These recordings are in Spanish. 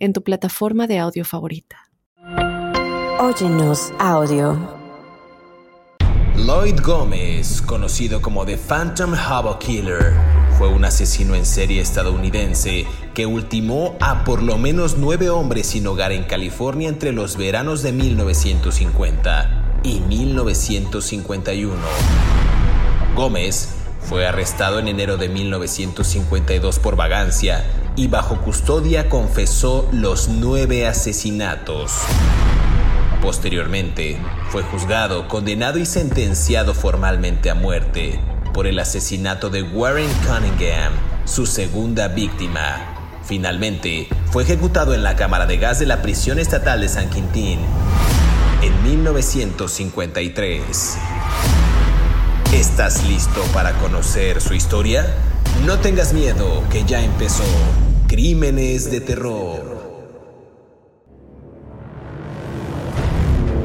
en tu plataforma de audio favorita. Óyenos audio. Lloyd Gómez, conocido como The Phantom Havoc Killer, fue un asesino en serie estadounidense que ultimó a por lo menos nueve hombres sin hogar en California entre los veranos de 1950 y 1951. Gómez fue arrestado en enero de 1952 por vagancia y bajo custodia confesó los nueve asesinatos. Posteriormente, fue juzgado, condenado y sentenciado formalmente a muerte por el asesinato de Warren Cunningham, su segunda víctima. Finalmente, fue ejecutado en la cámara de gas de la prisión estatal de San Quintín en 1953. ¿Estás listo para conocer su historia? No tengas miedo, que ya empezó. Crímenes de terror.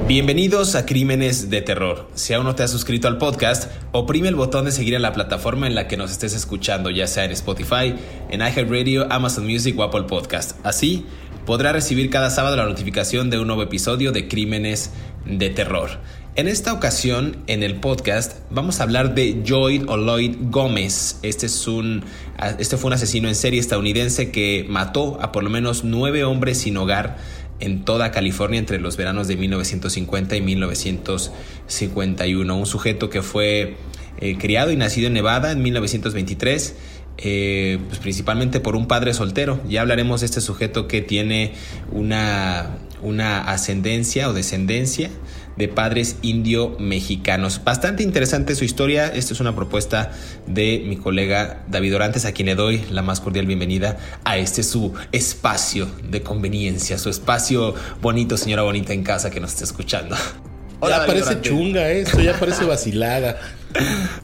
Bienvenidos a Crímenes de Terror. Si aún no te has suscrito al podcast, oprime el botón de seguir en la plataforma en la que nos estés escuchando, ya sea en Spotify, en iHeartRadio, Amazon Music o Apple Podcast. Así podrás recibir cada sábado la notificación de un nuevo episodio de Crímenes de Terror. En esta ocasión, en el podcast, vamos a hablar de Lloyd o Lloyd Gómez. Este, es un, este fue un asesino en serie estadounidense que mató a por lo menos nueve hombres sin hogar en toda California entre los veranos de 1950 y 1951. Un sujeto que fue eh, criado y nacido en Nevada en 1923. Eh, pues principalmente por un padre soltero. Ya hablaremos de este sujeto que tiene una, una ascendencia o descendencia de padres indio-mexicanos. Bastante interesante su historia. Esta es una propuesta de mi colega David Orantes, a quien le doy la más cordial bienvenida a este su espacio de conveniencia, su espacio bonito, señora bonita en casa que nos está escuchando. Hola, ya parece chunga esto, ya parece vacilada.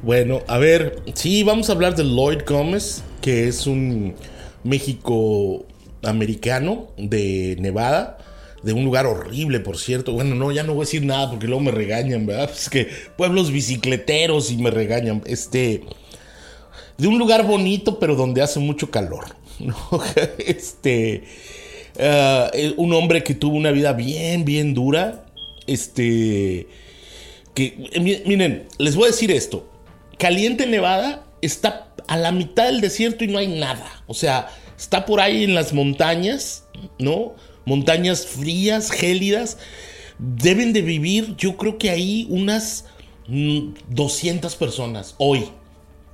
Bueno, a ver, sí, vamos a hablar de Lloyd Gómez, que es un México americano de Nevada de un lugar horrible, por cierto. Bueno, no, ya no voy a decir nada porque luego me regañan, ¿verdad? Es que pueblos bicicleteros y me regañan. Este, de un lugar bonito, pero donde hace mucho calor. ¿no? Este, uh, un hombre que tuvo una vida bien, bien dura. Este, que, miren, les voy a decir esto. Caliente Nevada está a la mitad del desierto y no hay nada. O sea, está por ahí en las montañas, ¿no? Montañas frías, gélidas, deben de vivir, yo creo que ahí unas 200 mm, personas hoy.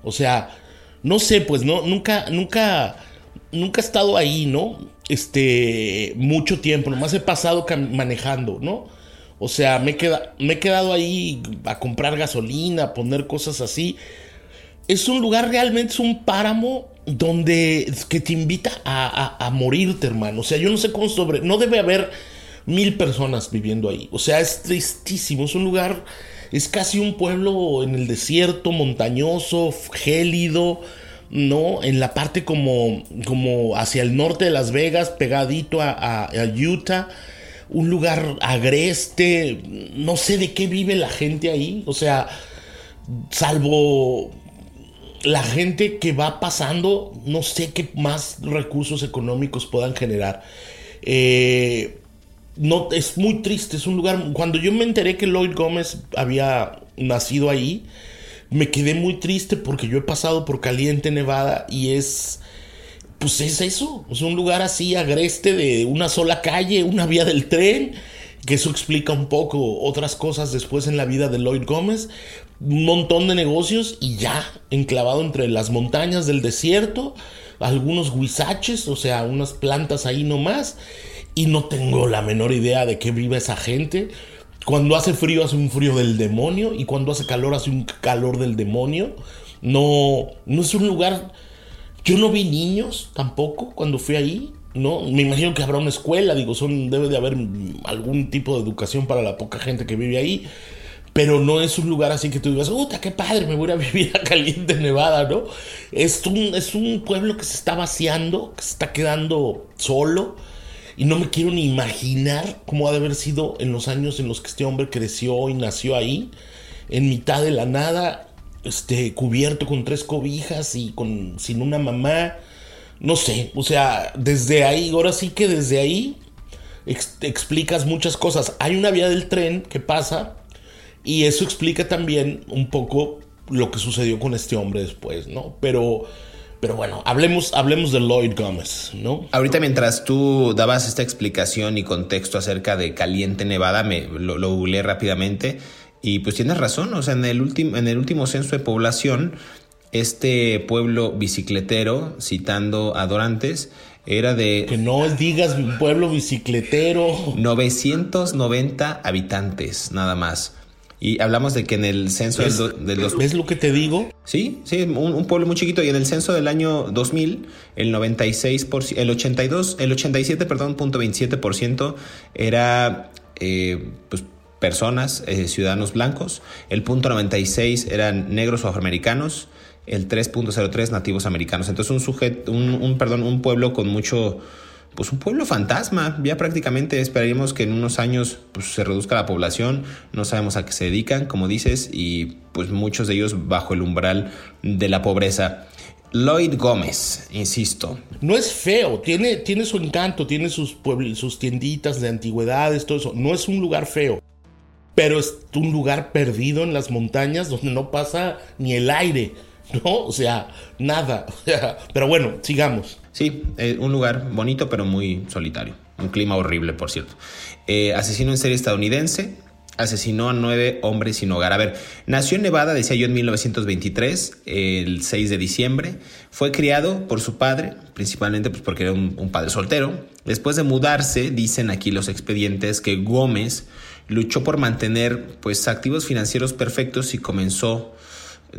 O sea, no sé, pues no, nunca, nunca, nunca he estado ahí, ¿no? Este, mucho tiempo, nomás he pasado manejando, ¿no? O sea, me, queda, me he quedado ahí a comprar gasolina, a poner cosas así. Es un lugar realmente, es un páramo donde que te invita a, morirte, hermano. O sea, yo no sé cómo sobre. No debe haber mil personas viviendo ahí. O sea, es tristísimo. Es un lugar. Es casi un pueblo en el desierto, montañoso, gélido. ¿no? En la parte como, como hacia el norte de Las Vegas, pegadito a, a, Utah, un lugar agreste, no sé de qué vive la gente ahí, o sea, salvo la gente que va pasando, no sé qué más recursos económicos puedan generar. Eh, no, es muy triste, es un lugar. Cuando yo me enteré que Lloyd Gómez había nacido ahí, me quedé muy triste porque yo he pasado por Caliente, Nevada, y es. Pues es eso, es un lugar así agreste de una sola calle, una vía del tren, que eso explica un poco otras cosas después en la vida de Lloyd Gómez, un montón de negocios y ya enclavado entre las montañas del desierto, algunos huizaches, o sea, unas plantas ahí nomás, y no tengo la menor idea de qué vive esa gente. Cuando hace frío hace un frío del demonio y cuando hace calor hace un calor del demonio. No, no es un lugar... Yo no vi niños tampoco cuando fui ahí. ¿No? Me imagino que habrá una escuela, digo, son, debe de haber algún tipo de educación para la poca gente que vive ahí. Pero no es un lugar así que tú digas, ¡Uta, qué padre! Me voy a vivir a Caliente, Nevada, ¿no? Es un, es un pueblo que se está vaciando, que se está quedando solo. Y no me quiero ni imaginar cómo ha de haber sido en los años en los que este hombre creció y nació ahí, en mitad de la nada, este, cubierto con tres cobijas y con, sin una mamá no sé, o sea, desde ahí, ahora sí que desde ahí explicas muchas cosas. Hay una vía del tren que pasa y eso explica también un poco lo que sucedió con este hombre después, ¿no? Pero, pero bueno, hablemos, hablemos de Lloyd Gómez, ¿no? Ahorita mientras tú dabas esta explicación y contexto acerca de Caliente Nevada, me lo, lo googleé rápidamente y pues tienes razón, o sea, en el, último en el último censo de población este pueblo bicicletero, citando a Dorantes, era de... Que no digas pueblo bicicletero. 990 habitantes, nada más. Y hablamos de que en el censo del, ¿Ves lo que te digo? Sí, sí, un, pueblo muy chiquito. Y en el censo del año 2000, el 96%, el 82, el 87, perdón, punto 27% era, eh, pues, personas, eh, ciudadanos blancos. El punto 96 eran negros o afroamericanos el 3.03 nativos americanos. Entonces un sujeto, un, perdón, un pueblo con mucho, pues un pueblo fantasma. Ya prácticamente esperaríamos que en unos años pues, se reduzca la población. No sabemos a qué se dedican, como dices, y pues muchos de ellos bajo el umbral de la pobreza. Lloyd Gómez, insisto. No es feo, tiene, tiene su encanto, tiene sus, sus tienditas de antigüedades, todo eso. No es un lugar feo, pero es un lugar perdido en las montañas donde no pasa ni el aire. ¿no? O sea, nada. pero bueno, sigamos. Sí, eh, un lugar bonito pero muy solitario. Un clima horrible, por cierto. Eh, asesino en serie estadounidense. Asesinó a nueve hombres sin hogar. A ver, nació en Nevada, decía yo, en 1923, el 6 de diciembre. Fue criado por su padre, principalmente pues, porque era un, un padre soltero. Después de mudarse, dicen aquí los expedientes que Gómez luchó por mantener pues, activos financieros perfectos y comenzó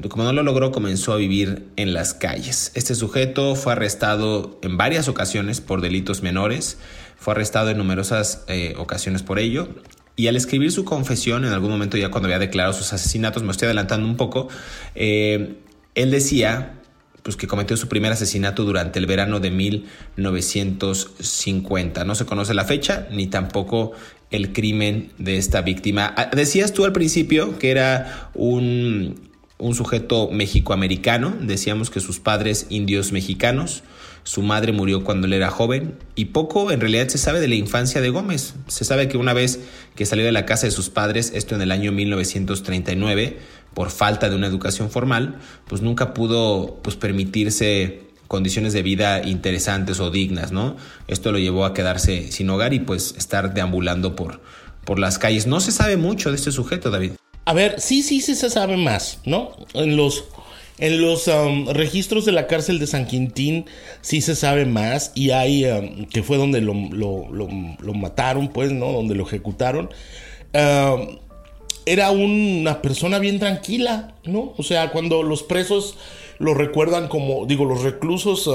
como no lo logró, comenzó a vivir en las calles. Este sujeto fue arrestado en varias ocasiones por delitos menores, fue arrestado en numerosas eh, ocasiones por ello. Y al escribir su confesión, en algún momento ya cuando había declarado sus asesinatos, me estoy adelantando un poco, eh, él decía pues, que cometió su primer asesinato durante el verano de 1950. No se conoce la fecha ni tampoco el crimen de esta víctima. Ah, decías tú al principio que era un un sujeto mexicoamericano, decíamos que sus padres indios mexicanos, su madre murió cuando él era joven y poco en realidad se sabe de la infancia de Gómez. Se sabe que una vez que salió de la casa de sus padres, esto en el año 1939, por falta de una educación formal, pues nunca pudo pues permitirse condiciones de vida interesantes o dignas, ¿no? Esto lo llevó a quedarse sin hogar y pues estar deambulando por, por las calles. No se sabe mucho de este sujeto, David. A ver, sí, sí, sí se sabe más, ¿no? En los, en los um, registros de la cárcel de San Quintín sí se sabe más y hay, um, que fue donde lo, mataron, pues, ¿no? Donde lo ejecutaron. Um, era una persona bien tranquila, ¿no? O sea, cuando los presos lo recuerdan como, digo, los reclusos,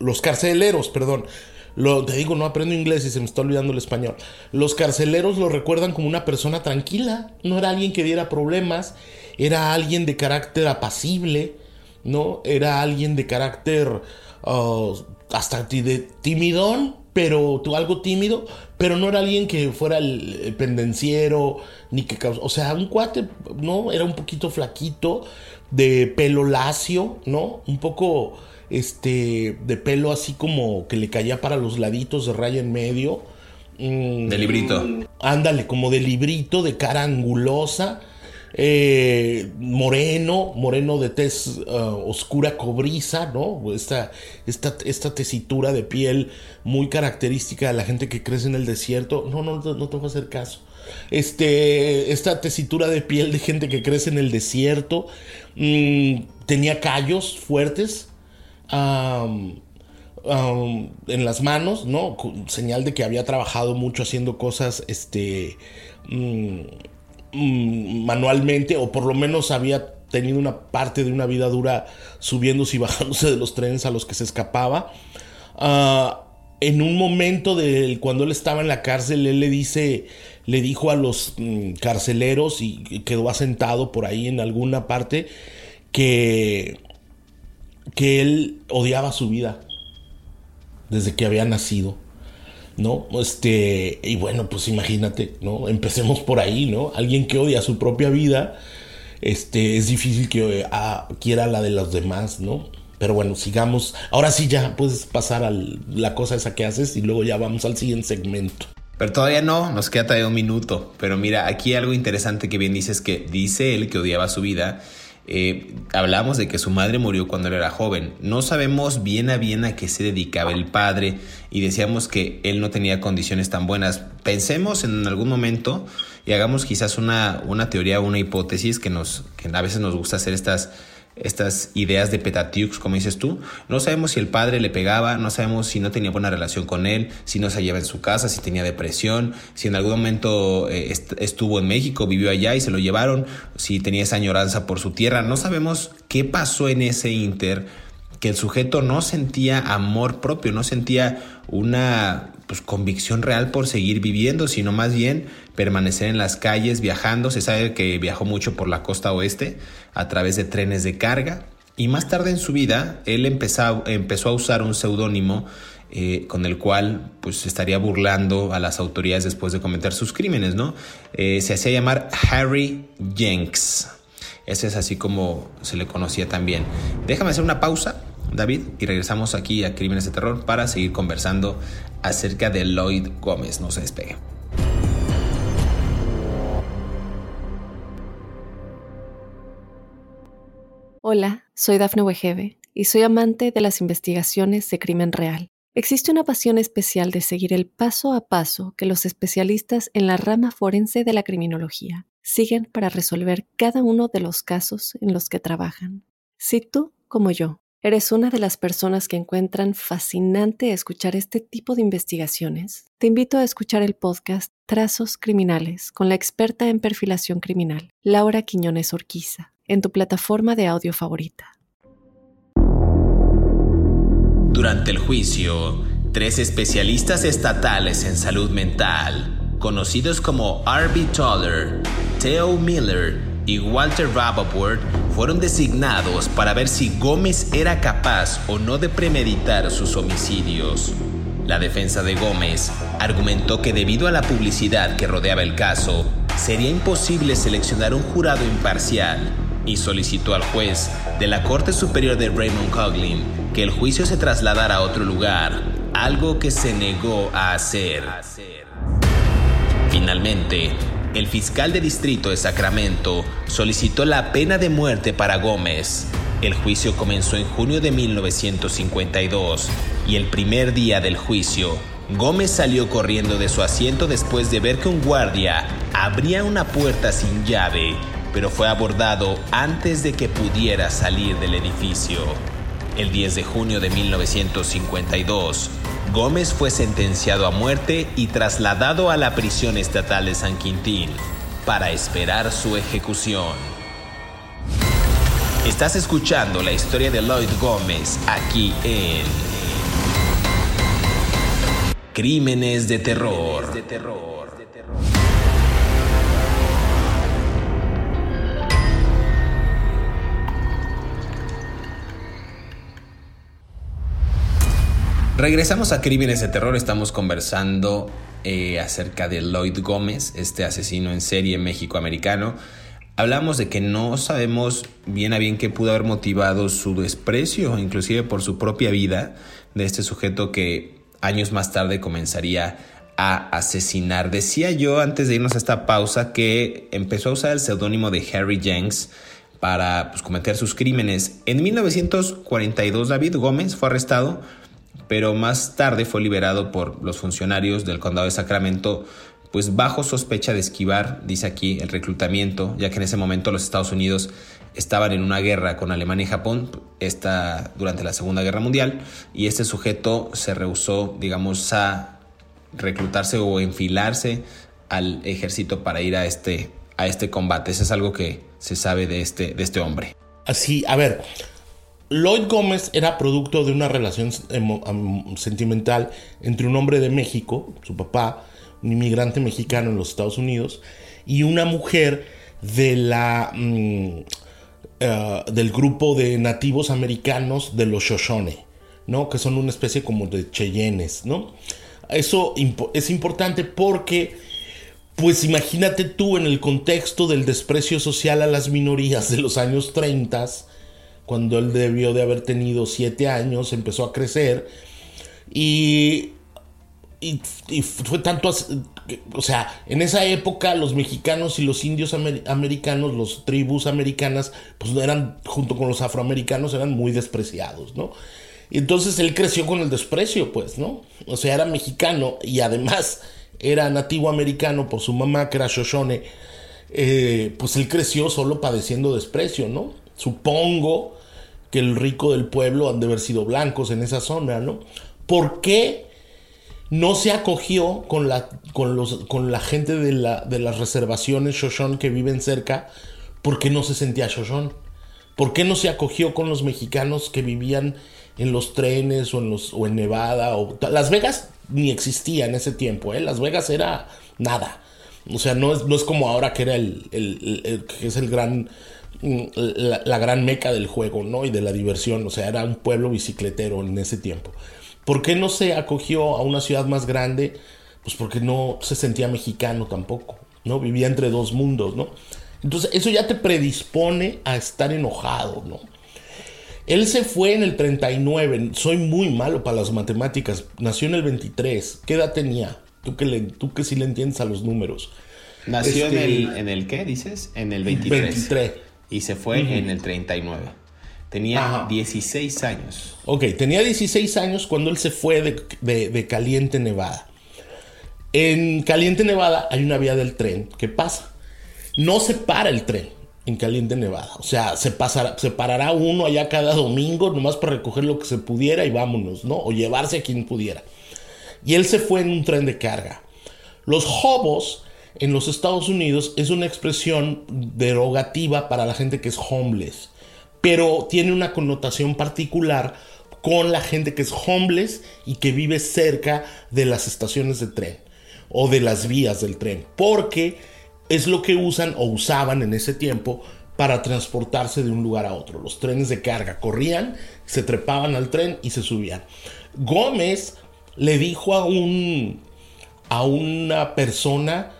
los carceleros, perdón, lo, te digo, no aprendo inglés y se me está olvidando el español. Los carceleros lo recuerdan como una persona tranquila. No era alguien que diera problemas. Era alguien de carácter apacible. ¿No? Era alguien de carácter uh, hasta de timidón, pero algo tímido, pero no era alguien que fuera el, pendenciero, ni que o sea, un cuate, ¿no? Era un poquito flaquito, de pelo lacio, ¿no? Un poco este, de pelo así como que le caía para los laditos de raya en medio. Mm, de librito. Ándale, como de librito, de cara angulosa. Eh, moreno, moreno de tez uh, oscura cobriza, ¿no? Esta, esta, esta, tesitura de piel muy característica de la gente que crece en el desierto. No, no, no te voy a hacer caso. Este, esta tesitura de piel de gente que crece en el desierto. Mm, tenía callos fuertes en las manos, ¿no? Señal de que había trabajado mucho haciendo cosas, este, mm, mm, manualmente, o por lo menos había tenido una parte de una vida dura subiéndose y bajándose de los trenes a los que se escapaba. Ah, en un momento de cuando él estaba en la cárcel, él le dice, le dijo a los mm, carceleros y quedó asentado por ahí en alguna parte que, que él odiaba su vida desde que había nacido. ¿No? Este, y bueno, pues imagínate, ¿no? Empecemos por ahí, ¿no? Alguien que odia su propia vida, este, es difícil que ah, quiera la de los demás, ¿no? Pero bueno, sigamos. Ahora sí ya puedes pasar a la cosa esa que haces y luego ya vamos al siguiente segmento. Pero todavía no, nos queda todavía un minuto. Pero mira, aquí algo interesante que bien dices que dice él que odiaba su vida. Eh, hablamos de que su madre murió cuando él era joven. No sabemos bien a bien a qué se dedicaba el padre y decíamos que él no tenía condiciones tan buenas. Pensemos en algún momento y hagamos quizás una, una teoría, una hipótesis que, nos, que a veces nos gusta hacer estas estas ideas de Petatiux, como dices tú. No sabemos si el padre le pegaba, no sabemos si no tenía buena relación con él, si no se hallaba en su casa, si tenía depresión, si en algún momento eh, estuvo en México, vivió allá y se lo llevaron, si tenía esa añoranza por su tierra. No sabemos qué pasó en ese inter, que el sujeto no sentía amor propio, no sentía una pues, convicción real por seguir viviendo, sino más bien permanecer en las calles viajando. Se sabe que viajó mucho por la costa oeste a través de trenes de carga. Y más tarde en su vida, él empezó, empezó a usar un seudónimo eh, con el cual pues estaría burlando a las autoridades después de cometer sus crímenes, ¿no? Eh, se hacía llamar Harry Jenks. Ese es así como se le conocía también. Déjame hacer una pausa, David, y regresamos aquí a Crímenes de Terror para seguir conversando acerca de Lloyd Gómez. No se despegue. Hola, soy Dafne Wegebe y soy amante de las investigaciones de crimen real. Existe una pasión especial de seguir el paso a paso que los especialistas en la rama forense de la criminología siguen para resolver cada uno de los casos en los que trabajan. Si tú, como yo, ¿Eres una de las personas que encuentran fascinante escuchar este tipo de investigaciones? Te invito a escuchar el podcast Trazos Criminales con la experta en perfilación criminal, Laura Quiñones Orquiza, en tu plataforma de audio favorita. Durante el juicio, tres especialistas estatales en salud mental, conocidos como R.B. Toller, Theo Miller y Walter Rappaport fueron designados para ver si Gómez era capaz o no de premeditar sus homicidios. La defensa de Gómez argumentó que debido a la publicidad que rodeaba el caso, sería imposible seleccionar un jurado imparcial y solicitó al juez de la Corte Superior de Raymond Coughlin que el juicio se trasladara a otro lugar, algo que se negó a hacer. Finalmente, el fiscal de distrito de Sacramento solicitó la pena de muerte para Gómez. El juicio comenzó en junio de 1952 y el primer día del juicio, Gómez salió corriendo de su asiento después de ver que un guardia abría una puerta sin llave, pero fue abordado antes de que pudiera salir del edificio. El 10 de junio de 1952, Gómez fue sentenciado a muerte y trasladado a la prisión estatal de San Quintín para esperar su ejecución. Estás escuchando la historia de Lloyd Gómez aquí en Crímenes de Terror. Regresamos a Crímenes de Terror, estamos conversando eh, acerca de Lloyd Gómez, este asesino en serie México-americano. Hablamos de que no sabemos bien a bien qué pudo haber motivado su desprecio, inclusive por su propia vida, de este sujeto que años más tarde comenzaría a asesinar. Decía yo antes de irnos a esta pausa que empezó a usar el seudónimo de Harry Jenks para pues, cometer sus crímenes. En 1942 David Gómez fue arrestado pero más tarde fue liberado por los funcionarios del condado de Sacramento, pues bajo sospecha de esquivar, dice aquí, el reclutamiento, ya que en ese momento los Estados Unidos estaban en una guerra con Alemania y Japón, durante la Segunda Guerra Mundial, y este sujeto se rehusó, digamos, a reclutarse o enfilarse al ejército para ir a este, a este combate. Eso es algo que se sabe de este, de este hombre. Así, a ver, Lloyd Gómez era producto de una relación sentimental entre un hombre de México, su papá, un inmigrante mexicano en los Estados Unidos, y una mujer de la, mm, eh, del grupo de nativos americanos de los Shoshone, ¿no? que son una especie como de Cheyennes. ¿no? Eso es importante porque, pues imagínate tú en el contexto del desprecio social a las minorías de los años 30, cuando él debió de haber tenido siete años, empezó a crecer y, y, fue tanto, o sea, en esa época los mexicanos y los indios americanos, los tribus americanas, pues eran, junto con los afroamericanos, eran muy despreciados, ¿no? Y entonces él creció con el desprecio, pues, ¿no? O sea, era mexicano y además era nativo americano por su mamá, que era Shoshone. Eh, pues él creció solo padeciendo desprecio, ¿no? Supongo que el rico del pueblo han de haber sido blancos en esa zona, ¿no? ¿Por qué no se acogió con la, con los, con la gente de, la, de las reservaciones Shoshone que viven cerca? ¿Por qué no se sentía Shoshone? ¿Por qué no se acogió con los mexicanos que vivían en los trenes o en, los, o en Nevada. O, Las Vegas ni existía en ese tiempo, ¿eh? Las Vegas era nada. O sea, no es, no es como ahora que era el, que es el gran, mm, la, gran meca del juego, ¿no? Y de la diversión. O sea, era un pueblo bicicletero en ese tiempo. ¿Por qué no se acogió a una ciudad más grande? Pues porque no se sentía mexicano tampoco, ¿no? Vivía entre dos mundos, ¿no? Entonces, eso ya te predispone a estar enojado, ¿no? Él se fue en el 39. Soy muy malo para las matemáticas. Nació en el 23. ¿Qué edad tenía? Tú que, le, tú que sí le entiendes a los números. Nació en, este, el, en el qué, dices? En el 23. 23. Y se fue en el 39. Tenía 16 años. Ok, tenía 16 años cuando él se fue de, de Caliente, Nevada. En Caliente, Nevada hay una vía del tren. ¿Qué pasa? No se para el tren en Caliente, Nevada. O sea, se, pasará, se parará uno allá cada domingo, nomás para recoger lo que se pudiera y vámonos, ¿no? O llevarse a quien pudiera. Y él se fue en un tren de carga. Los hobos en los Estados Unidos es una expresión derogativa para la gente que es homeless, pero tiene una connotación particular con la gente que es homeless y que vive cerca de las estaciones de tren o de las vías del tren, porque es lo que usan o usaban en ese tiempo para transportarse de un lugar a otro. Los trenes de carga corrían, se trepaban al tren y se subían. Gómez le dijo a un a una persona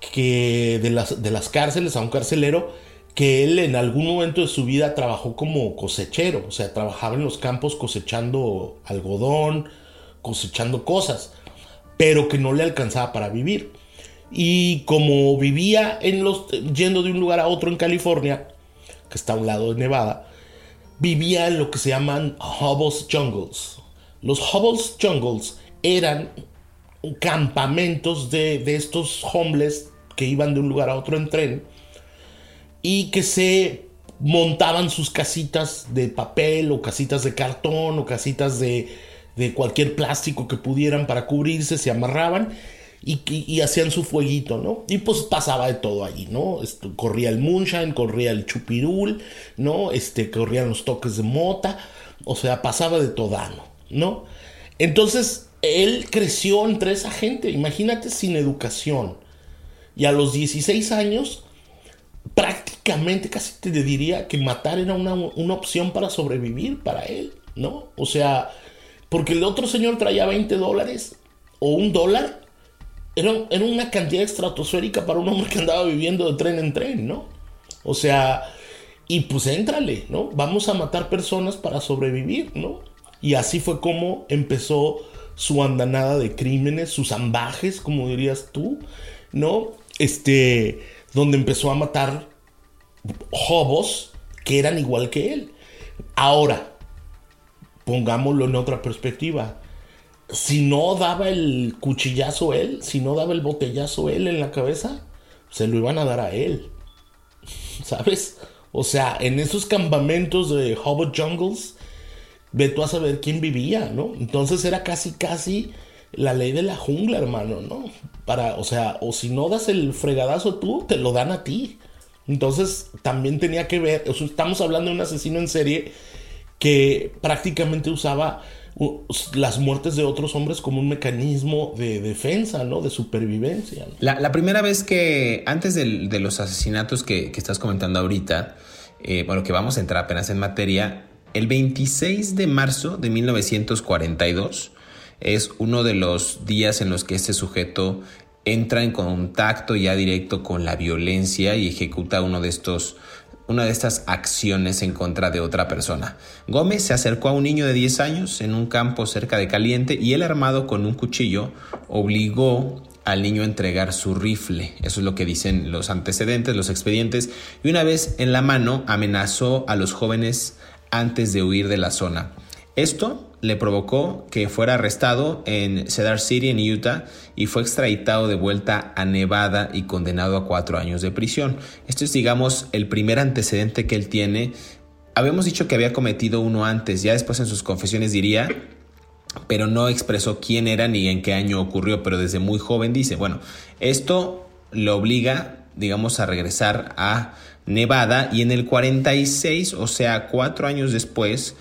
que de las, de las cárceles, a un carcelero, que él en algún momento de su vida trabajó como cosechero, o sea, trabajaba en los campos cosechando algodón, cosechando cosas, pero que no le alcanzaba para vivir. Y como vivía en los, yendo de un lugar a otro en California, que está a un lado de Nevada, vivía en lo que se llaman Hubbles Jungles. Los Hubbles Jungles eran campamentos de, de estos homeless que iban de un lugar a otro en tren y que se montaban sus casitas de papel o casitas de cartón o casitas de, de cualquier plástico que pudieran para cubrirse, se amarraban y, hacían su fueguito, ¿no? Y pues pasaba de todo allí, ¿no? corría el moonshine, corría el chupirul, ¿no? Este, corrían los toques de mota, o sea, pasaba de todo, ¿no? Entonces, él creció entre esa gente, imagínate sin educación. Y a los 16 años, prácticamente casi te diría que matar era una, una opción para sobrevivir para él, ¿no? O sea, porque el otro señor traía 20 dólares o un dólar era, una cantidad estratosférica para un hombre que andaba viviendo de tren en tren, ¿no? O sea, y pues éntrale, ¿no? Vamos a matar personas para sobrevivir, ¿no? Y así fue como empezó su andanada de crímenes, sus ambajes, como dirías tú, ¿no? Este, donde empezó a matar hobos que eran igual que él. Ahora, pongámoslo en otra perspectiva si no daba el cuchillazo él, si no daba el botellazo él en la cabeza, se lo iban a dar a él. ¿Sabes? O sea, en esos campamentos de Hobbit Jungles, ve tú a saber quién vivía, ¿no? Entonces era casi, casi la ley de la jungla, hermano, ¿no? Para, o sea, o si no das el fregadazo tú, te lo dan a ti. Entonces también tenía que ver, estamos hablando de un asesino en serie que prácticamente usaba las muertes de otros hombres como un mecanismo de defensa, ¿no? De supervivencia. La, primera vez que, antes de, los asesinatos que, estás comentando ahorita, eh, bueno, que vamos a entrar apenas en materia, el 26 de marzo de 1942 es uno de los días en los que este sujeto entra en contacto ya directo con la violencia y ejecuta uno de estos una de estas acciones en contra de otra persona. Gómez se acercó a un niño de 10 años en un campo cerca de Caliente y él armado con un cuchillo obligó al niño a entregar su rifle. Eso es lo que dicen los antecedentes, los expedientes. Y una vez en la mano amenazó a los jóvenes antes de huir de la zona. Esto le provocó que fuera arrestado en Cedar City, en Utah, y fue extraditado de vuelta a Nevada y condenado a cuatro años de prisión. Esto es, digamos, el primer antecedente que él tiene. Habíamos dicho que había cometido uno antes, ya después en sus confesiones diría, pero no expresó quién era ni en qué año ocurrió, pero desde muy joven dice, bueno, esto lo obliga, digamos, a regresar a Nevada y en el 46, o sea, cuatro años después,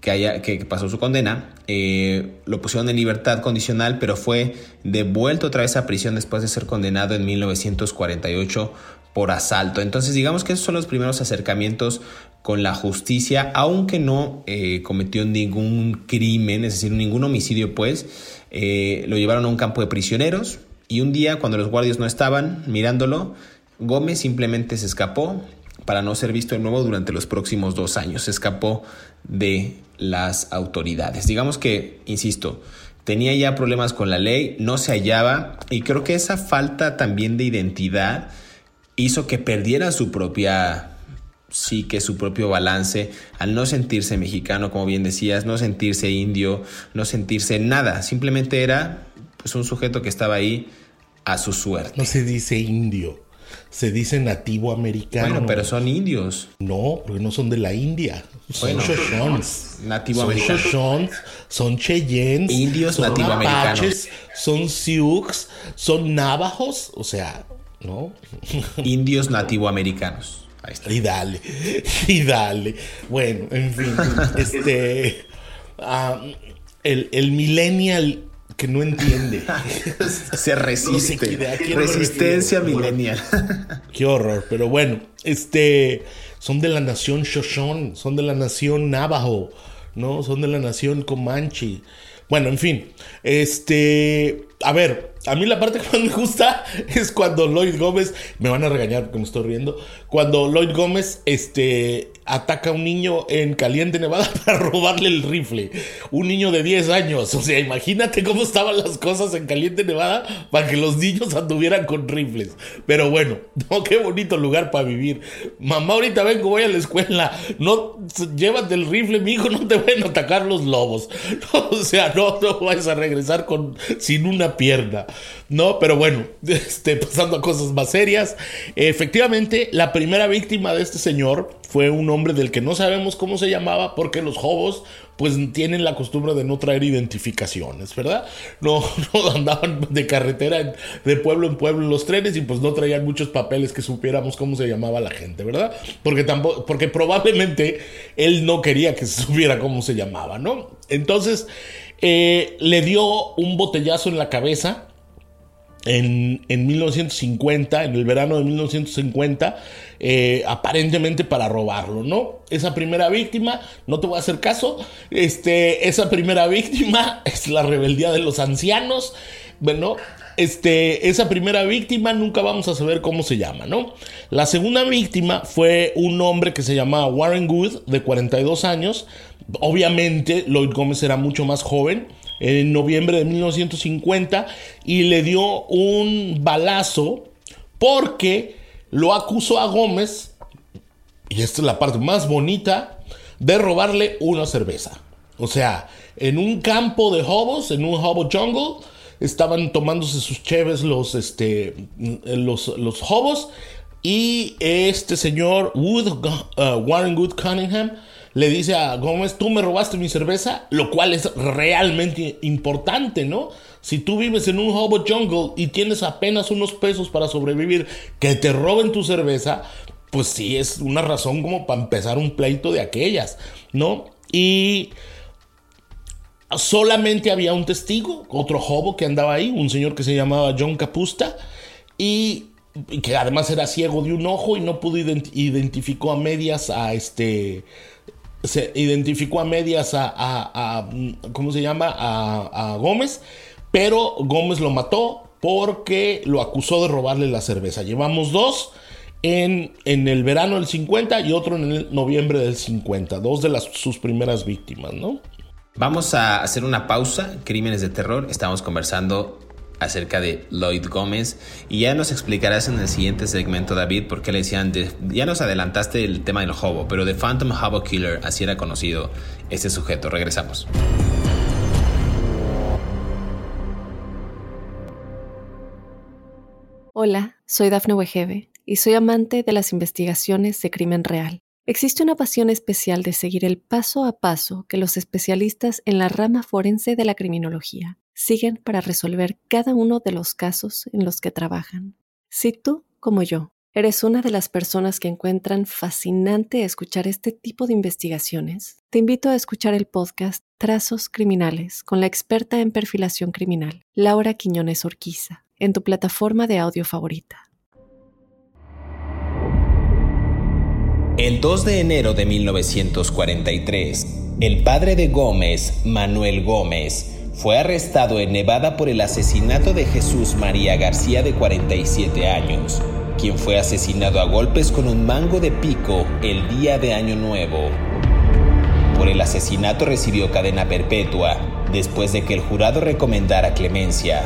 que, haya, que pasó su condena, eh, lo pusieron en libertad condicional, pero fue devuelto otra vez a prisión después de ser condenado en 1948 por asalto. Entonces digamos que esos son los primeros acercamientos con la justicia, aunque no eh, cometió ningún crimen, es decir, ningún homicidio, pues eh, lo llevaron a un campo de prisioneros y un día cuando los guardias no estaban mirándolo, Gómez simplemente se escapó para no ser visto de nuevo durante los próximos dos años. Se escapó de las autoridades. Digamos que, insisto, tenía ya problemas con la ley, no se hallaba y creo que esa falta también de identidad hizo que perdiera su propia sí que su propio balance al no sentirse mexicano, como bien decías, no sentirse indio, no sentirse nada, simplemente era pues un sujeto que estaba ahí a su suerte. No se dice indio se dice nativo americano. Bueno, pero son indios. No, porque no son de la India. Son Nativo americanos. Son son Cheyennes. Indios nativo americanos. Son Sioux, son Navajos, o sea, ¿no? Indios nativo americanos. Ahí está. Y dale, y dale. Bueno, en fin, este. Ah, el, el millennial que no entiende. Se resiste. Resistencia millennial. Qué horror. Pero bueno, este son de la nación Shoshone, son de la nación Navajo, ¿no? Son de la nación Comanche. Bueno, en fin. Este. A ver, a mí la parte que más me gusta es cuando Lloyd Gómez. Me van a regañar porque me estoy riendo. Cuando Lloyd Gómez, este ataca a un niño en Caliente, Nevada, para robarle el rifle. Un niño de 10 años. O sea, imagínate cómo estaban las cosas en Caliente, Nevada, para que los niños anduvieran con rifles. Pero bueno, no, qué bonito lugar para vivir. Mamá, ahorita vengo, voy a la escuela. No, llévate el rifle, mi hijo, no te van a atacar los lobos. o sea, no, no vayas a regresar con, sin una pierna. No, pero bueno, este, pasando a cosas más serias. Efectivamente, la primera víctima de este señor fue un hombre del que no sabemos cómo se llamaba porque los hobos pues tienen la costumbre de no traer identificaciones, ¿verdad? No, no andaban de carretera de pueblo en pueblo en los trenes y pues no traían muchos papeles que supiéramos cómo se llamaba la gente, ¿verdad? Porque tampoco, porque probablemente él no quería que se supiera cómo se llamaba, ¿no? Entonces eh, le dio un botellazo en la cabeza en, 1950, en el verano de 1950, eh, aparentemente para robarlo, ¿no? Esa primera víctima, no te voy a hacer caso, este, esa primera víctima es la rebeldía de los ancianos, bueno, este, esa primera víctima nunca vamos a saber cómo se llama, ¿no? La segunda víctima fue un hombre que se llamaba Warren Good, de 42 años, obviamente Lloyd Gómez era mucho más joven, en noviembre de 1950 y le dio un balazo porque lo acusó a Gómez, y esta es la parte más bonita, de robarle una cerveza. O sea, en un campo de hobos, en un hobo jungle, estaban tomándose sus cheves los, este, los, los hobos y este señor Wood, uh, Warren Good Cunningham le dice a Gómez, tú me robaste mi cerveza, lo cual es realmente importante, ¿no? Si tú vives en un hobo jungle y tienes apenas unos pesos para sobrevivir, que te roben tu cerveza, pues sí es una razón como para empezar un pleito de aquellas, ¿no? y solamente había un testigo, otro hobo que andaba ahí, un señor que se llamaba John Capusta y, que además era ciego de un ojo y no pudo identificó a medias a este se identificó a medias a, ¿cómo se llama? A, Gómez, pero Gómez lo mató porque lo acusó de robarle la cerveza. Llevamos dos en, en, el verano del 50 y otro en el noviembre del 50, dos de las, sus primeras víctimas, ¿no? Vamos a hacer una pausa, Crímenes de Terror, estamos conversando acerca de Lloyd Gómez y ya nos explicarás en el siguiente segmento David por qué le decían, ya nos adelantaste el tema del hobo, pero The Phantom Hobo Killer, así era conocido este sujeto, regresamos. Hola, soy Dafne Wegebe y soy amante de las investigaciones de crimen real. Existe una pasión especial de seguir el paso a paso que los especialistas en la rama forense de la criminología siguen para resolver cada uno de los casos en los que trabajan. Si tú, como yo, eres una de las personas que encuentran fascinante escuchar este tipo de investigaciones, te invito a escuchar el podcast Trazos Criminales con la experta en perfilación criminal, Laura Quiñones Orquiza, en tu plataforma de audio favorita. El 2 de enero de 1943, el padre de Gómez, Manuel Gómez, fue arrestado en Nevada por el asesinato de Jesús María García de 47 años, quien fue asesinado a golpes con un mango de pico el día de Año Nuevo. Por el asesinato recibió cadena perpetua después de que el jurado recomendara clemencia.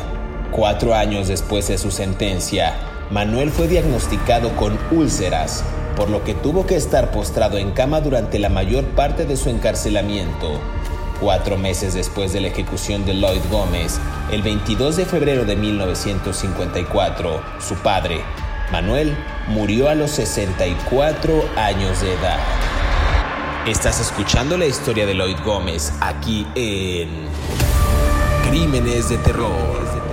Cuatro años después de su sentencia, Manuel fue diagnosticado con úlceras por lo que tuvo que estar postrado en cama durante la mayor parte de su encarcelamiento. Cuatro meses después de la ejecución de Lloyd Gómez, el 22 de febrero de 1954, su padre, Manuel, murió a los 64 años de edad. Estás escuchando la historia de Lloyd Gómez aquí en Crímenes de Terror.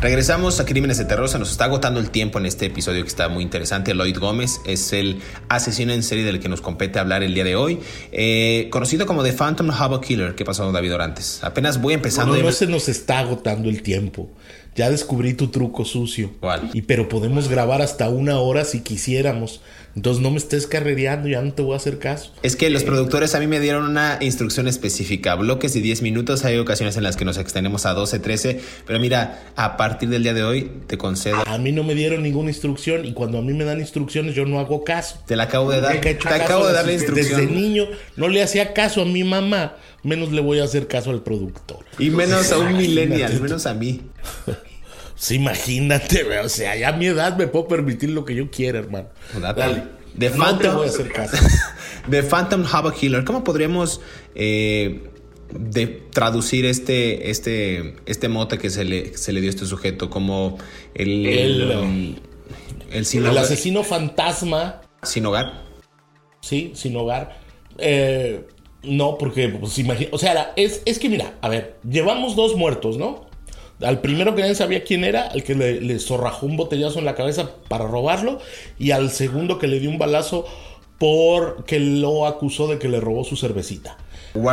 Regresamos a Crímenes de Terror. Se nos está agotando el tiempo en este episodio que está muy interesante. Lloyd Gómez es el asesino en serie del que nos compete hablar el día de hoy. Eh, conocido como The Phantom Hobo Killer. ¿Qué pasó, David Orantes? Apenas voy empezando. No, no se nos está agotando el tiempo. Ya descubrí tu truco sucio. ¿Cuál? Y pero podemos grabar hasta una hora si quisiéramos. Entonces no me estés carrereando, ya no te voy a hacer caso. Es que los productores a mí me dieron una instrucción específica. Bloques de 10 minutos. Hay ocasiones en las que nos extendemos a 12, 13. Pero mira, a partir del día de hoy te concedo. A mí no me dieron ninguna instrucción y cuando a mí me dan instrucciones yo no hago caso. Te la acabo de dar. Te acabo de dar la instrucción. Desde niño no le hacía caso a mi mamá. Menos le voy a hacer caso al productor. Y menos a un millennial, menos a mí. Sí, imagínate, o sea, ya a mi edad me puedo permitir lo que yo quiera, hermano. Pues dale. The Phantom, voy a hacer caso. The Phantom Havoc Killer. ¿Cómo podríamos eh, de traducir este, este, este mote que se le, se le dio a este sujeto? Como el, el, el, asesino fantasma. Sin hogar. Sí, sin hogar. Eh, no, porque, pues, imagina, o sea, es, es que mira, a ver, llevamos dos muertos, ¿no? Al primero que nadie sabía quién era, al que le, zorrajó un botellazo en la cabeza para robarlo, y al segundo que le dio un balazo porque lo acusó de que le robó su cervecita.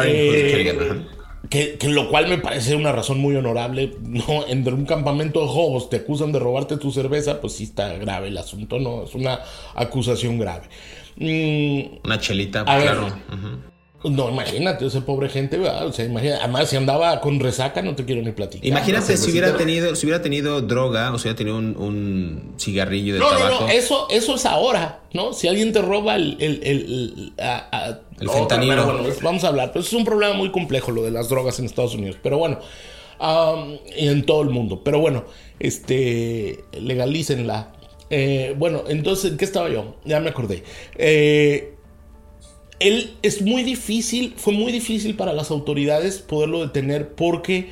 Eh, que, lo cual me parece una razón muy honorable. No, entre un campamento de jobos te acusan de robarte tu cerveza, pues sí está grave el asunto, ¿no? Es una acusación grave. Mm, una chelita, claro. No, imagínate, ese pobre gente, O sea, imagínate, además si andaba con resaca, no te quiero ni platicar. Imagínate si hubiera tenido, si hubiera tenido droga, o si hubiera tenido un, cigarrillo de no, tabaco. No, no, eso, eso es ahora, ¿no? Si alguien te roba el, el, el, el fentanilo. Bueno, vamos a hablar, pero es un problema muy complejo lo de las drogas en Estados Unidos. Pero bueno, y en todo el mundo. Pero bueno, este, legalícenla. Eh, bueno, entonces, ¿qué estaba yo? Ya me acordé. Eh, él es muy difícil, fue muy difícil para las autoridades poderlo detener porque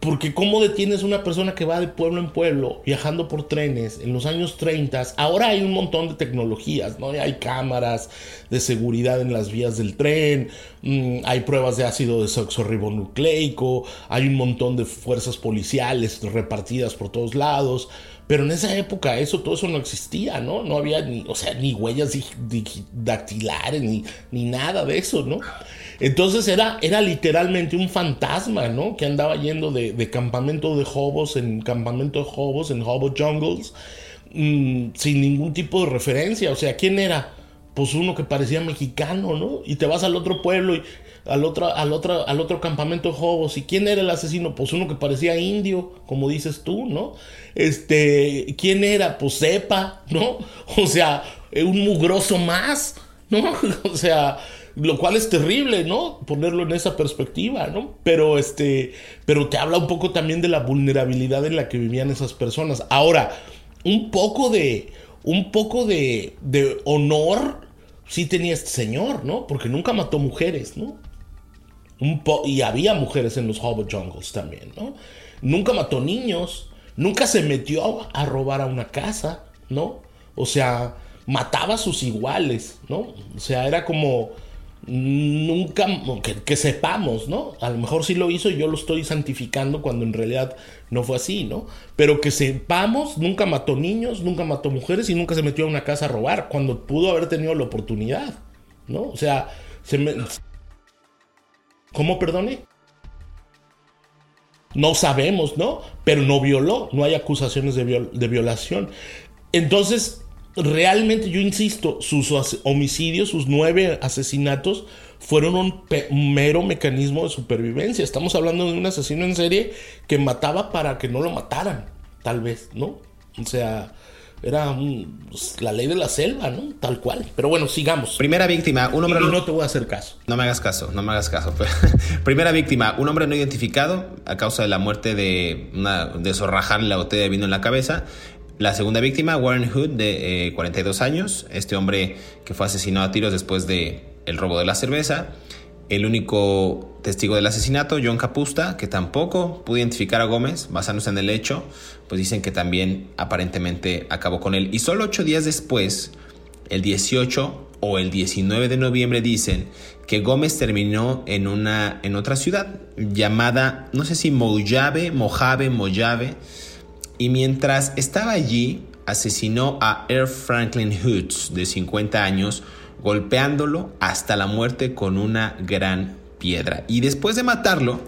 Porque cómo detienes una persona que va de pueblo en pueblo viajando por trenes en los años 30? Ahora hay un montón de tecnologías, ¿no? Hay cámaras de seguridad en las vías del tren, mm, hay pruebas de ácido desoxirribonucleico, hay un montón de fuerzas policiales repartidas por todos lados. Pero en esa época eso, todo eso no existía, ¿no? No había ni, o sea, ni huellas dactilares, ni, ni nada de eso, ¿no? Entonces era, era literalmente un fantasma, ¿no? Que andaba yendo de, campamento de hobos en campamento de hobos, en hobo jungles, mm, sin ningún tipo de referencia. O sea, ¿quién era? Pues uno que parecía mexicano, ¿no? Y te vas al otro pueblo y al otro, al otro, al otro campamento de hobos. ¿Y quién era el asesino? Pues uno que parecía indio, como dices tú, ¿no? Este, ¿quién era? Pues sepa, ¿no? O sea, un mugroso más, ¿no? O sea, lo cual es terrible, ¿no? Ponerlo en esa perspectiva, ¿no? Pero este, pero te habla un poco también de la vulnerabilidad en la que vivían esas personas. Ahora, un poco de, un poco de, de honor sí tenía este señor, ¿no? Porque nunca mató mujeres, ¿no? Y había mujeres en los Hobbit Jungles también, ¿no? Nunca mató niños, nunca se metió a robar a una casa, ¿no? O sea, mataba a sus iguales, ¿no? O sea, era como nunca, que, sepamos, ¿no? A lo mejor sí lo hizo y yo lo estoy santificando cuando en realidad no fue así, ¿no? Pero que sepamos, nunca mató niños, nunca mató mujeres y nunca se metió a una casa a robar cuando pudo haber tenido la oportunidad, ¿no? O sea, se me... ¿Cómo perdone? No sabemos, ¿no? Pero no violó, no hay acusaciones de, de violación. Entonces, realmente yo insisto, sus homicidios, sus nueve asesinatos fueron un, mero mecanismo de supervivencia. Estamos hablando de un asesino en serie que mataba para que no lo mataran, tal vez, ¿no? O sea, era pues, la ley de la selva, ¿no? Tal cual. Pero bueno, sigamos. Primera víctima, un hombre... no te voy a hacer caso. No me hagas caso, no me hagas caso. Primera víctima, un hombre no identificado a causa de la muerte de, una, de zorrajarle la botella de vino en la cabeza. La segunda víctima, Warren Hood, de 42 eh, años, este hombre que fue asesinado a tiros después de el robo de la cerveza. El único testigo del asesinato, John Capusta, que tampoco pudo identificar a Gómez, basándose en el hecho, pues dicen que también aparentemente acabó con él. Y solo ocho días después, el 18 o el 19 de noviembre, dicen que Gómez terminó en, una, en otra ciudad llamada, no sé si Mojave, Mojave, Mojave y mientras estaba allí asesinó a Earl Franklin Hoods de 50 años golpeándolo hasta la muerte con una gran piedra. Y después de matarlo,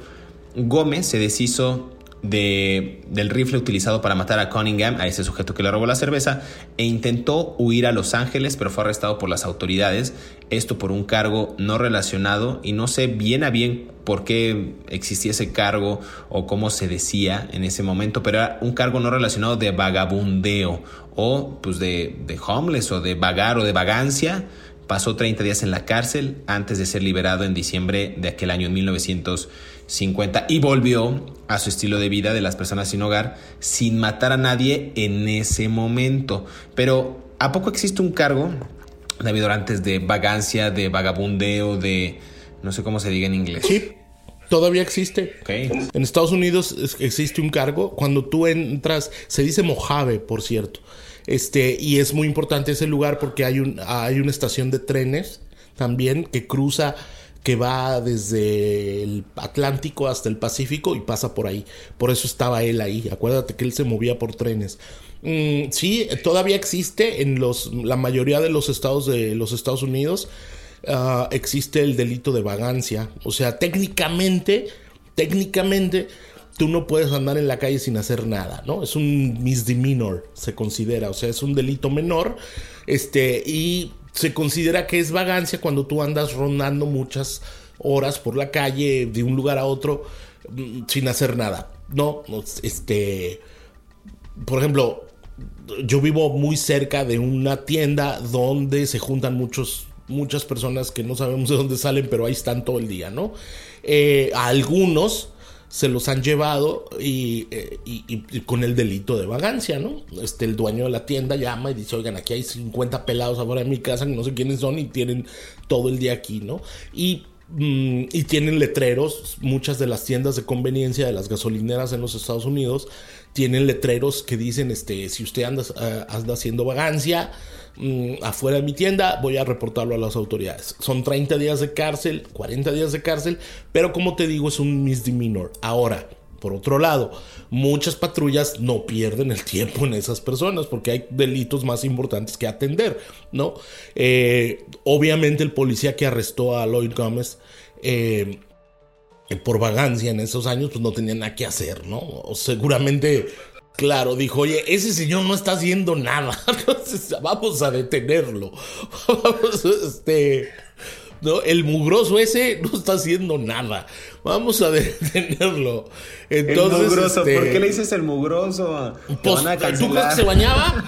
Gómez se deshizo del rifle utilizado para matar a Cunningham, a ese sujeto que le robó la cerveza, e intentó huir a Los Ángeles, pero fue arrestado por las autoridades, esto por un cargo no relacionado y no sé bien a bien por qué existía ese cargo o cómo se decía en ese momento, pero era un cargo no relacionado de vagabundeo o pues de, de homeless o de vagar o de vagancia Pasó 30 días en la cárcel antes de ser liberado en diciembre de aquel año 1950 y volvió a su estilo de vida de las personas sin hogar sin matar a nadie en ese momento. Pero ¿a poco existe un cargo, David antes de vagancia, de vagabundeo, de no sé cómo se diga en inglés? Sí. Todavía existe. En Estados Unidos existe un cargo. Cuando tú entras, se dice Mojave, por cierto. Este, y es muy importante ese lugar porque hay, un, hay una estación de trenes también que cruza, que va desde el Atlántico hasta el Pacífico y pasa por ahí. Por eso estaba él ahí. Acuérdate que él se movía por trenes. Mm, sí, todavía existe en los, la mayoría de los estados de los Estados Unidos. Ah, existe el delito de vagancia. O sea, técnicamente, técnicamente tú no puedes andar en la calle sin hacer nada, ¿no? Es un misdemeanor, se considera, o sea, es un delito menor, este, y se considera que es vagancia cuando tú andas rondando muchas horas por la calle de un lugar a otro mm, sin hacer nada, ¿no? Este, por ejemplo, yo vivo muy cerca de una tienda donde se juntan muchos muchas personas que no sabemos de dónde salen, pero ahí están todo el día, ¿no? Eh, algunos se los han llevado eh, y, con el delito de vagancia, ¿no? Este, el dueño de la tienda llama y dice, oigan, aquí hay 50 pelados afuera de mi casa no sé quiénes son y tienen todo el día aquí, ¿no? Y Mm, y tienen letreros, muchas de las tiendas de conveniencia de las gasolineras en los Estados Unidos tienen letreros que dicen, este, si usted anda, eh, anda haciendo vagancia mm, afuera de mi tienda, voy a reportarlo a las autoridades. Son 30 días de cárcel, 40 días de cárcel, pero como te digo, es un misdemeanor. Ahora, por otro lado, muchas patrullas no pierden el tiempo en esas personas porque hay delitos más importantes que atender, ¿no? Eh, obviamente el policía que arrestó a Lloyd Gómez eh, por vagancia en esos años, pues no tenía nada que hacer, ¿no? O seguramente Claro, dijo, oye, ese señor no está haciendo nada. vamos a detenerlo. Vamos, este. ¿no? El mugroso ese no está haciendo nada. Vamos a detenerlo. Entonces, el mugroso, ¿por qué le dices el mugroso? Pues, ¿Tú crees que se bañaba?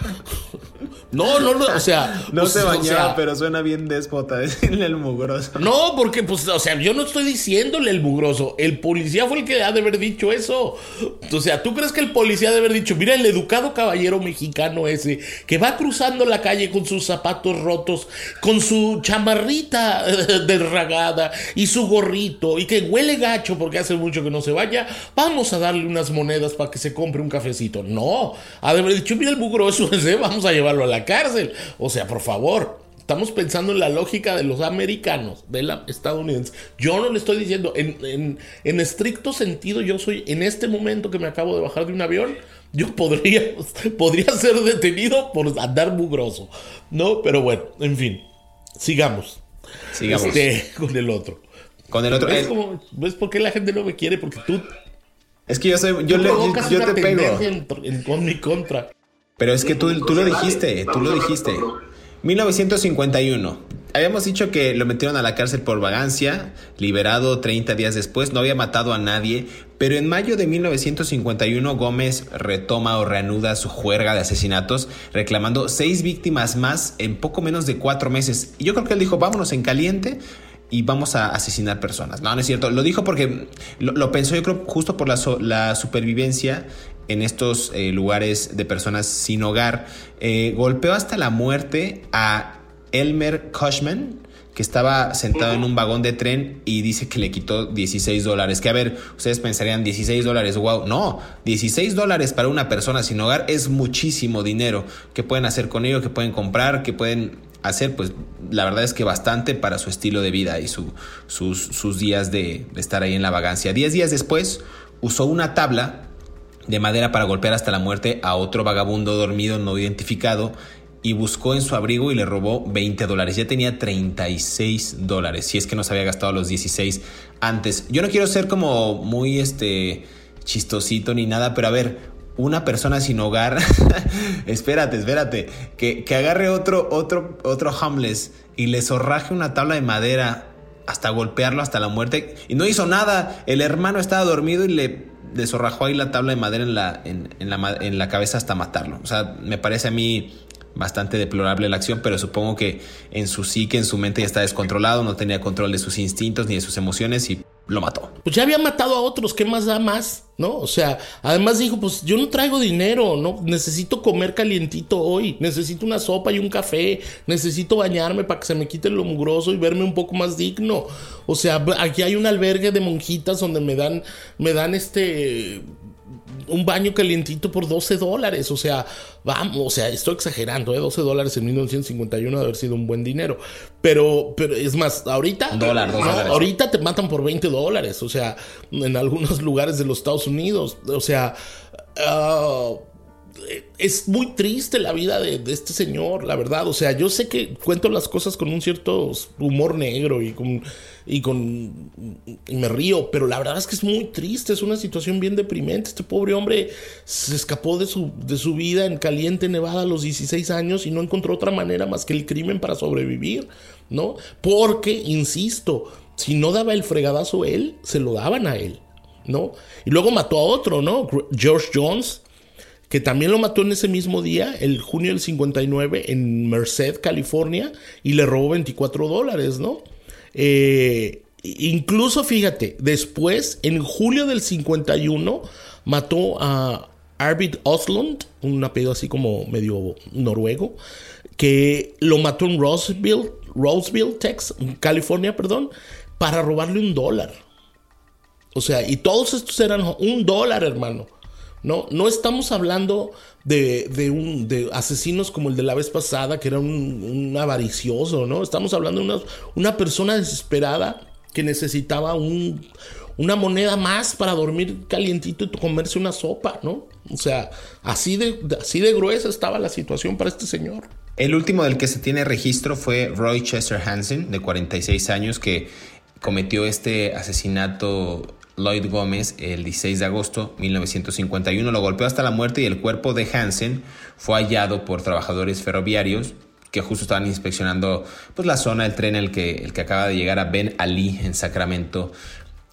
No, no, no, o sea. No pues, se bañaba, pero suena bien déspota decirle el mugroso. No, porque, pues, o sea, yo no estoy diciéndole el mugroso. El policía fue el que ha de haber dicho eso. O sea, ¿tú crees que el policía ha de haber dicho, mira, el educado caballero mexicano ese, que va cruzando la calle con sus zapatos rotos, con su chamarrita derragada y su gorrito, y que huele gacho porque hace mucho que no se vaya, vamos a darle unas monedas para que se compre un cafecito? No, ha de haber dicho, mira el mugroso ese, vamos a llevarlo a la cárcel. O sea, por favor, estamos pensando en la lógica de los americanos, de la estadounidense. Yo no le estoy diciendo, en, estricto sentido, yo soy, en este momento que me acabo de bajar de un avión, yo podría, podría ser detenido por andar mugroso. ¿No? Pero bueno, en fin, sigamos. Sigamos. Este, con el otro. Con el otro. ¿Ves, ¿Ves por qué la gente no me quiere? Porque tú es que yo soy, yo, le, yo, te pego. En, con mi contra. Pero es que tú, tú lo dijiste, tú lo dijiste. 1951. Habíamos dicho que lo metieron a la cárcel por vagancia, liberado 30 días después, no había matado a nadie, pero en mayo de 1951 Gómez retoma o reanuda su juerga de asesinatos, reclamando seis víctimas más en poco menos de cuatro meses. Y yo creo que él dijo, vámonos en caliente, y vamos a asesinar personas. No, no es cierto. Lo dijo porque lo, pensó yo creo justo por la, la supervivencia en estos eh, lugares de personas sin hogar. Eh, golpeó hasta la muerte a Elmer Cushman, que estaba sentado en un vagón de tren y dice que le quitó 16 dólares. Que a ver, ustedes pensarían 16 dólares, wow, no, 16 dólares para una persona sin hogar es muchísimo dinero. ¿Qué pueden hacer con ello? ¿Qué pueden comprar? ¿Qué pueden hacer? Pues la verdad es que bastante para su estilo de vida y su, sus, sus, días de, estar ahí en la vagancia. Diez días después usó una tabla de madera para golpear hasta la muerte a otro vagabundo dormido no identificado y buscó en su abrigo y le robó 20 dólares. Ya tenía 36 dólares, si es que no se había gastado los 16 antes. Yo no quiero ser como muy este chistosito ni nada, pero a ver, una persona sin hogar, espérate, espérate, que, que, agarre otro, otro, otro homeless y le zorraje una tabla de madera hasta golpearlo hasta la muerte y no hizo nada. El hermano estaba dormido y le desorrajó ahí la tabla de madera en la, en, la, en la cabeza hasta matarlo. O sea, me parece a mí bastante deplorable la acción, pero supongo que en su psique, en su mente ya está descontrolado, no tenía control de sus instintos ni de sus emociones y lo mató. Pues ya había matado a otros, ¿qué más da más? ¿No? O sea, además dijo, pues yo no traigo dinero, ¿no? Necesito comer calientito hoy, necesito una sopa y un café, necesito bañarme para que se me quite lo mugroso y verme un poco más digno. O sea, aquí hay un albergue de monjitas donde me dan, me dan este un baño calientito por 12 dólares. O sea, vamos, o sea, estoy exagerando, ¿eh? 12 dólares en 1951 de haber sido un buen dinero. Pero, pero es más, ahorita. ahorita te matan por 20 dólares. O sea, en algunos lugares de los Estados Unidos. O sea. Ah, es muy triste la vida de, este señor, la verdad. O sea, yo sé que cuento las cosas con un cierto humor negro y con, y con me río, pero la verdad es que es muy triste, es una situación bien deprimente. Este pobre hombre se escapó de su, de su vida en caliente Nevada a los 16 años y no encontró otra manera más que el crimen para sobrevivir, ¿no? Porque, insisto, si no daba el fregadazo él, se lo daban a él, ¿no? Y luego mató a otro, ¿no? George Jones que también lo mató en ese mismo día, el junio del 59, en Merced, California, y le robó 24 dólares, ¿no? Eh, incluso, fíjate, después, en julio del 51, mató a Arvid Oslund, un apellido así como medio noruego, que lo mató en Roseville, Texas, California, perdón, para robarle un dólar. O sea, y todos estos eran un dólar, hermano. No, no estamos hablando de, de, asesinos como el de la vez pasada, que era un, avaricioso, ¿no? Estamos hablando de una, una persona desesperada que necesitaba un, una moneda más para dormir calientito y comerse una sopa, ¿no? O sea, así de, así de gruesa estaba la situación para este señor. El último del que se tiene registro fue Roy Chester Hansen, de 46 años, que cometió este asesinato Lloyd Gómez el 16 de agosto de 1951. Lo golpeó hasta la muerte y el cuerpo de Hansen fue hallado por trabajadores ferroviarios que justo estaban inspeccionando pues, la zona del tren el que, el que acaba de llegar a Ben Ali en Sacramento,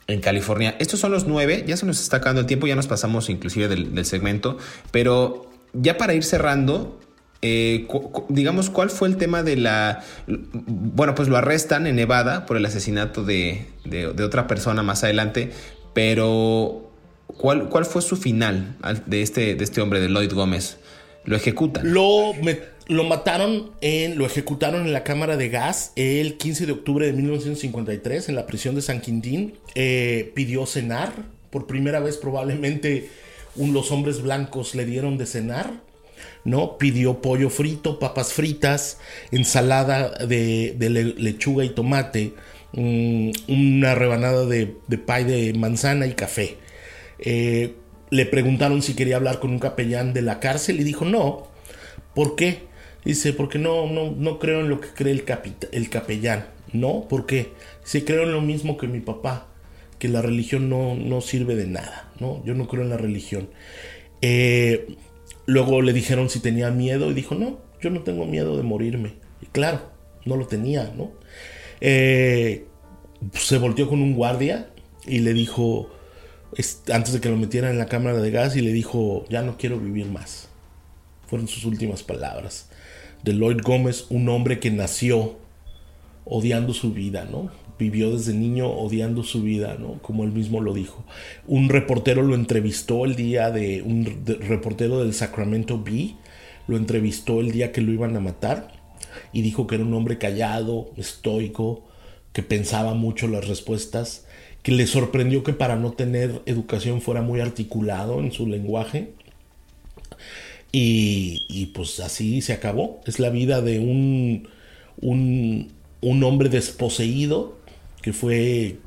en California. Estos son los nueve, ya se nos está acabando el tiempo, ya nos pasamos inclusive del, segmento, pero ya para ir cerrando, eh, digamos, ¿cuál fue el tema de la... Bueno, pues lo arrestan en Nevada por el asesinato de, de, otra persona más adelante, pero ¿cuál, ¿cuál fue su final de este, de este hombre, de Lloyd Gómez? Lo ejecutan. Lo, lo mataron, en, lo ejecutaron en la cámara de gas el 15 de octubre de 1953 en la prisión de San Quintín. Eh, pidió cenar. Por primera vez probablemente un, los hombres blancos le dieron de cenar. ¿No? Pidió pollo frito, papas fritas, ensalada de, lechuga y tomate, mm, una rebanada de, de de manzana y café. Eh, le preguntaron si quería hablar con un capellán de la cárcel y dijo no. ¿Por qué? Dice, porque no, no, no creo en lo que cree el, el capellán. No, ¿por qué? Dice, creo en lo mismo que mi papá, que la religión no, no sirve de nada. ¿no? Yo no creo en la religión. Eh, luego le dijeron si tenía miedo y dijo, no, yo no tengo miedo de morirme. Y claro, no lo tenía, ¿no? Eh, se volteó con un guardia y le dijo, antes de que lo metieran en la cámara de gas y le dijo, ya no quiero vivir más. Fueron sus últimas palabras. De Lloyd Gómez, un hombre que nació odiando su vida, ¿no? Vivió desde niño odiando su vida, ¿no? Como él mismo lo dijo. Un reportero lo entrevistó el día de un reportero del Sacramento Bee, lo entrevistó el día que lo iban a matar y dijo que era un hombre callado, estoico, que pensaba mucho las respuestas que le sorprendió que para no tener educación fuera muy articulado en su lenguaje. Y, pues así se acabó. Es la vida de un, un, un hombre desposeído que fue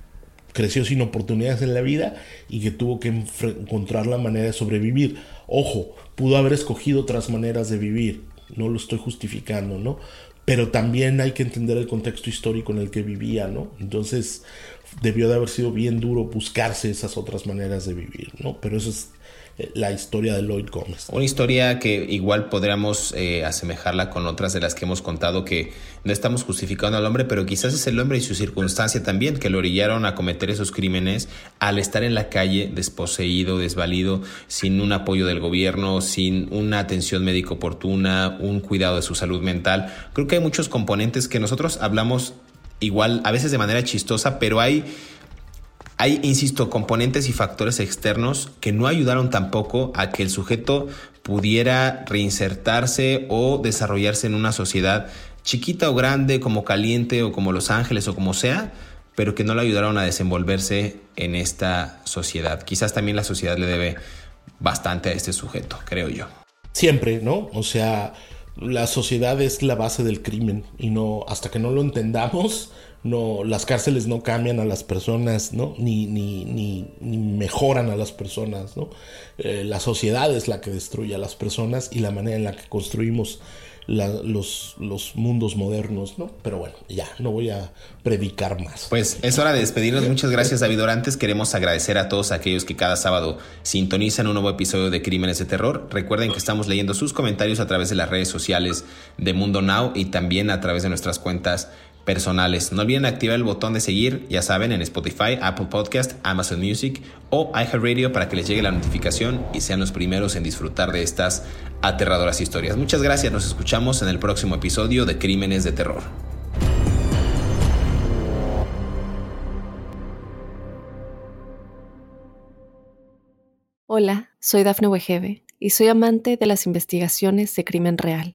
creció sin oportunidades en la vida y que tuvo que encontrar la manera de sobrevivir. Ojo, pudo haber escogido otras maneras de vivir, no lo estoy justificando, ¿no? Pero también hay que entender el contexto histórico en el que vivía, ¿no? Entonces, debió de haber sido bien duro buscarse esas otras maneras de vivir, ¿no? Pero eso es la historia de Lloyd Gómez. Una historia que igual podríamos eh, asemejarla con otras de las que hemos contado que no estamos justificando al hombre, pero quizás es el hombre y su circunstancia también que lo orillaron a cometer esos crímenes al estar en la calle desposeído, desvalido, sin un apoyo del gobierno, sin una atención médico oportuna, un cuidado de su salud mental. Creo que hay muchos componentes que nosotros hablamos igual a veces de manera chistosa, pero hay, hay, insisto, componentes y factores externos que no ayudaron tampoco a que el sujeto pudiera reinsertarse o desarrollarse en una sociedad chiquita o grande, como caliente o como Los Ángeles o como sea, pero que no le ayudaron a desenvolverse en esta sociedad. Quizás también la sociedad le debe bastante a este sujeto, creo yo. Siempre, ¿no? O sea, la sociedad es la base del crimen y no hasta que no lo entendamos no las cárceles no cambian a las personas no ni ni, ni, mejoran a las personas no eh, la sociedad es la que destruye a las personas y la manera en la que construimos los, los mundos modernos, ¿no? Pero bueno, ya, no voy a predicar más. Pues es hora de despedirnos. Muchas gracias, David Orantes. Queremos agradecer a todos aquellos que cada sábado sintonizan un nuevo episodio de Crímenes de Terror. Recuerden que estamos leyendo sus comentarios a través de las redes sociales de Mundo Now y también a través de nuestras cuentas personales. No olviden activar el botón de seguir, ya saben, en Spotify, Apple Podcast, Amazon Music o iHeartRadio para que les llegue la notificación y sean los primeros en disfrutar de estas aterradoras historias. Muchas gracias, nos escuchamos en el próximo episodio de Crímenes de Terror. Hola, soy Dafne Wegebe y soy amante de las investigaciones de crimen real